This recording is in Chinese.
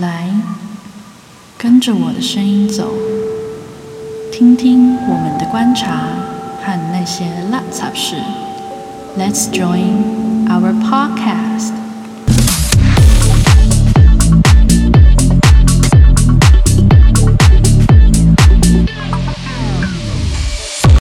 来，跟着我的声音走，听听我们的观察和那些垃圾事。Let's join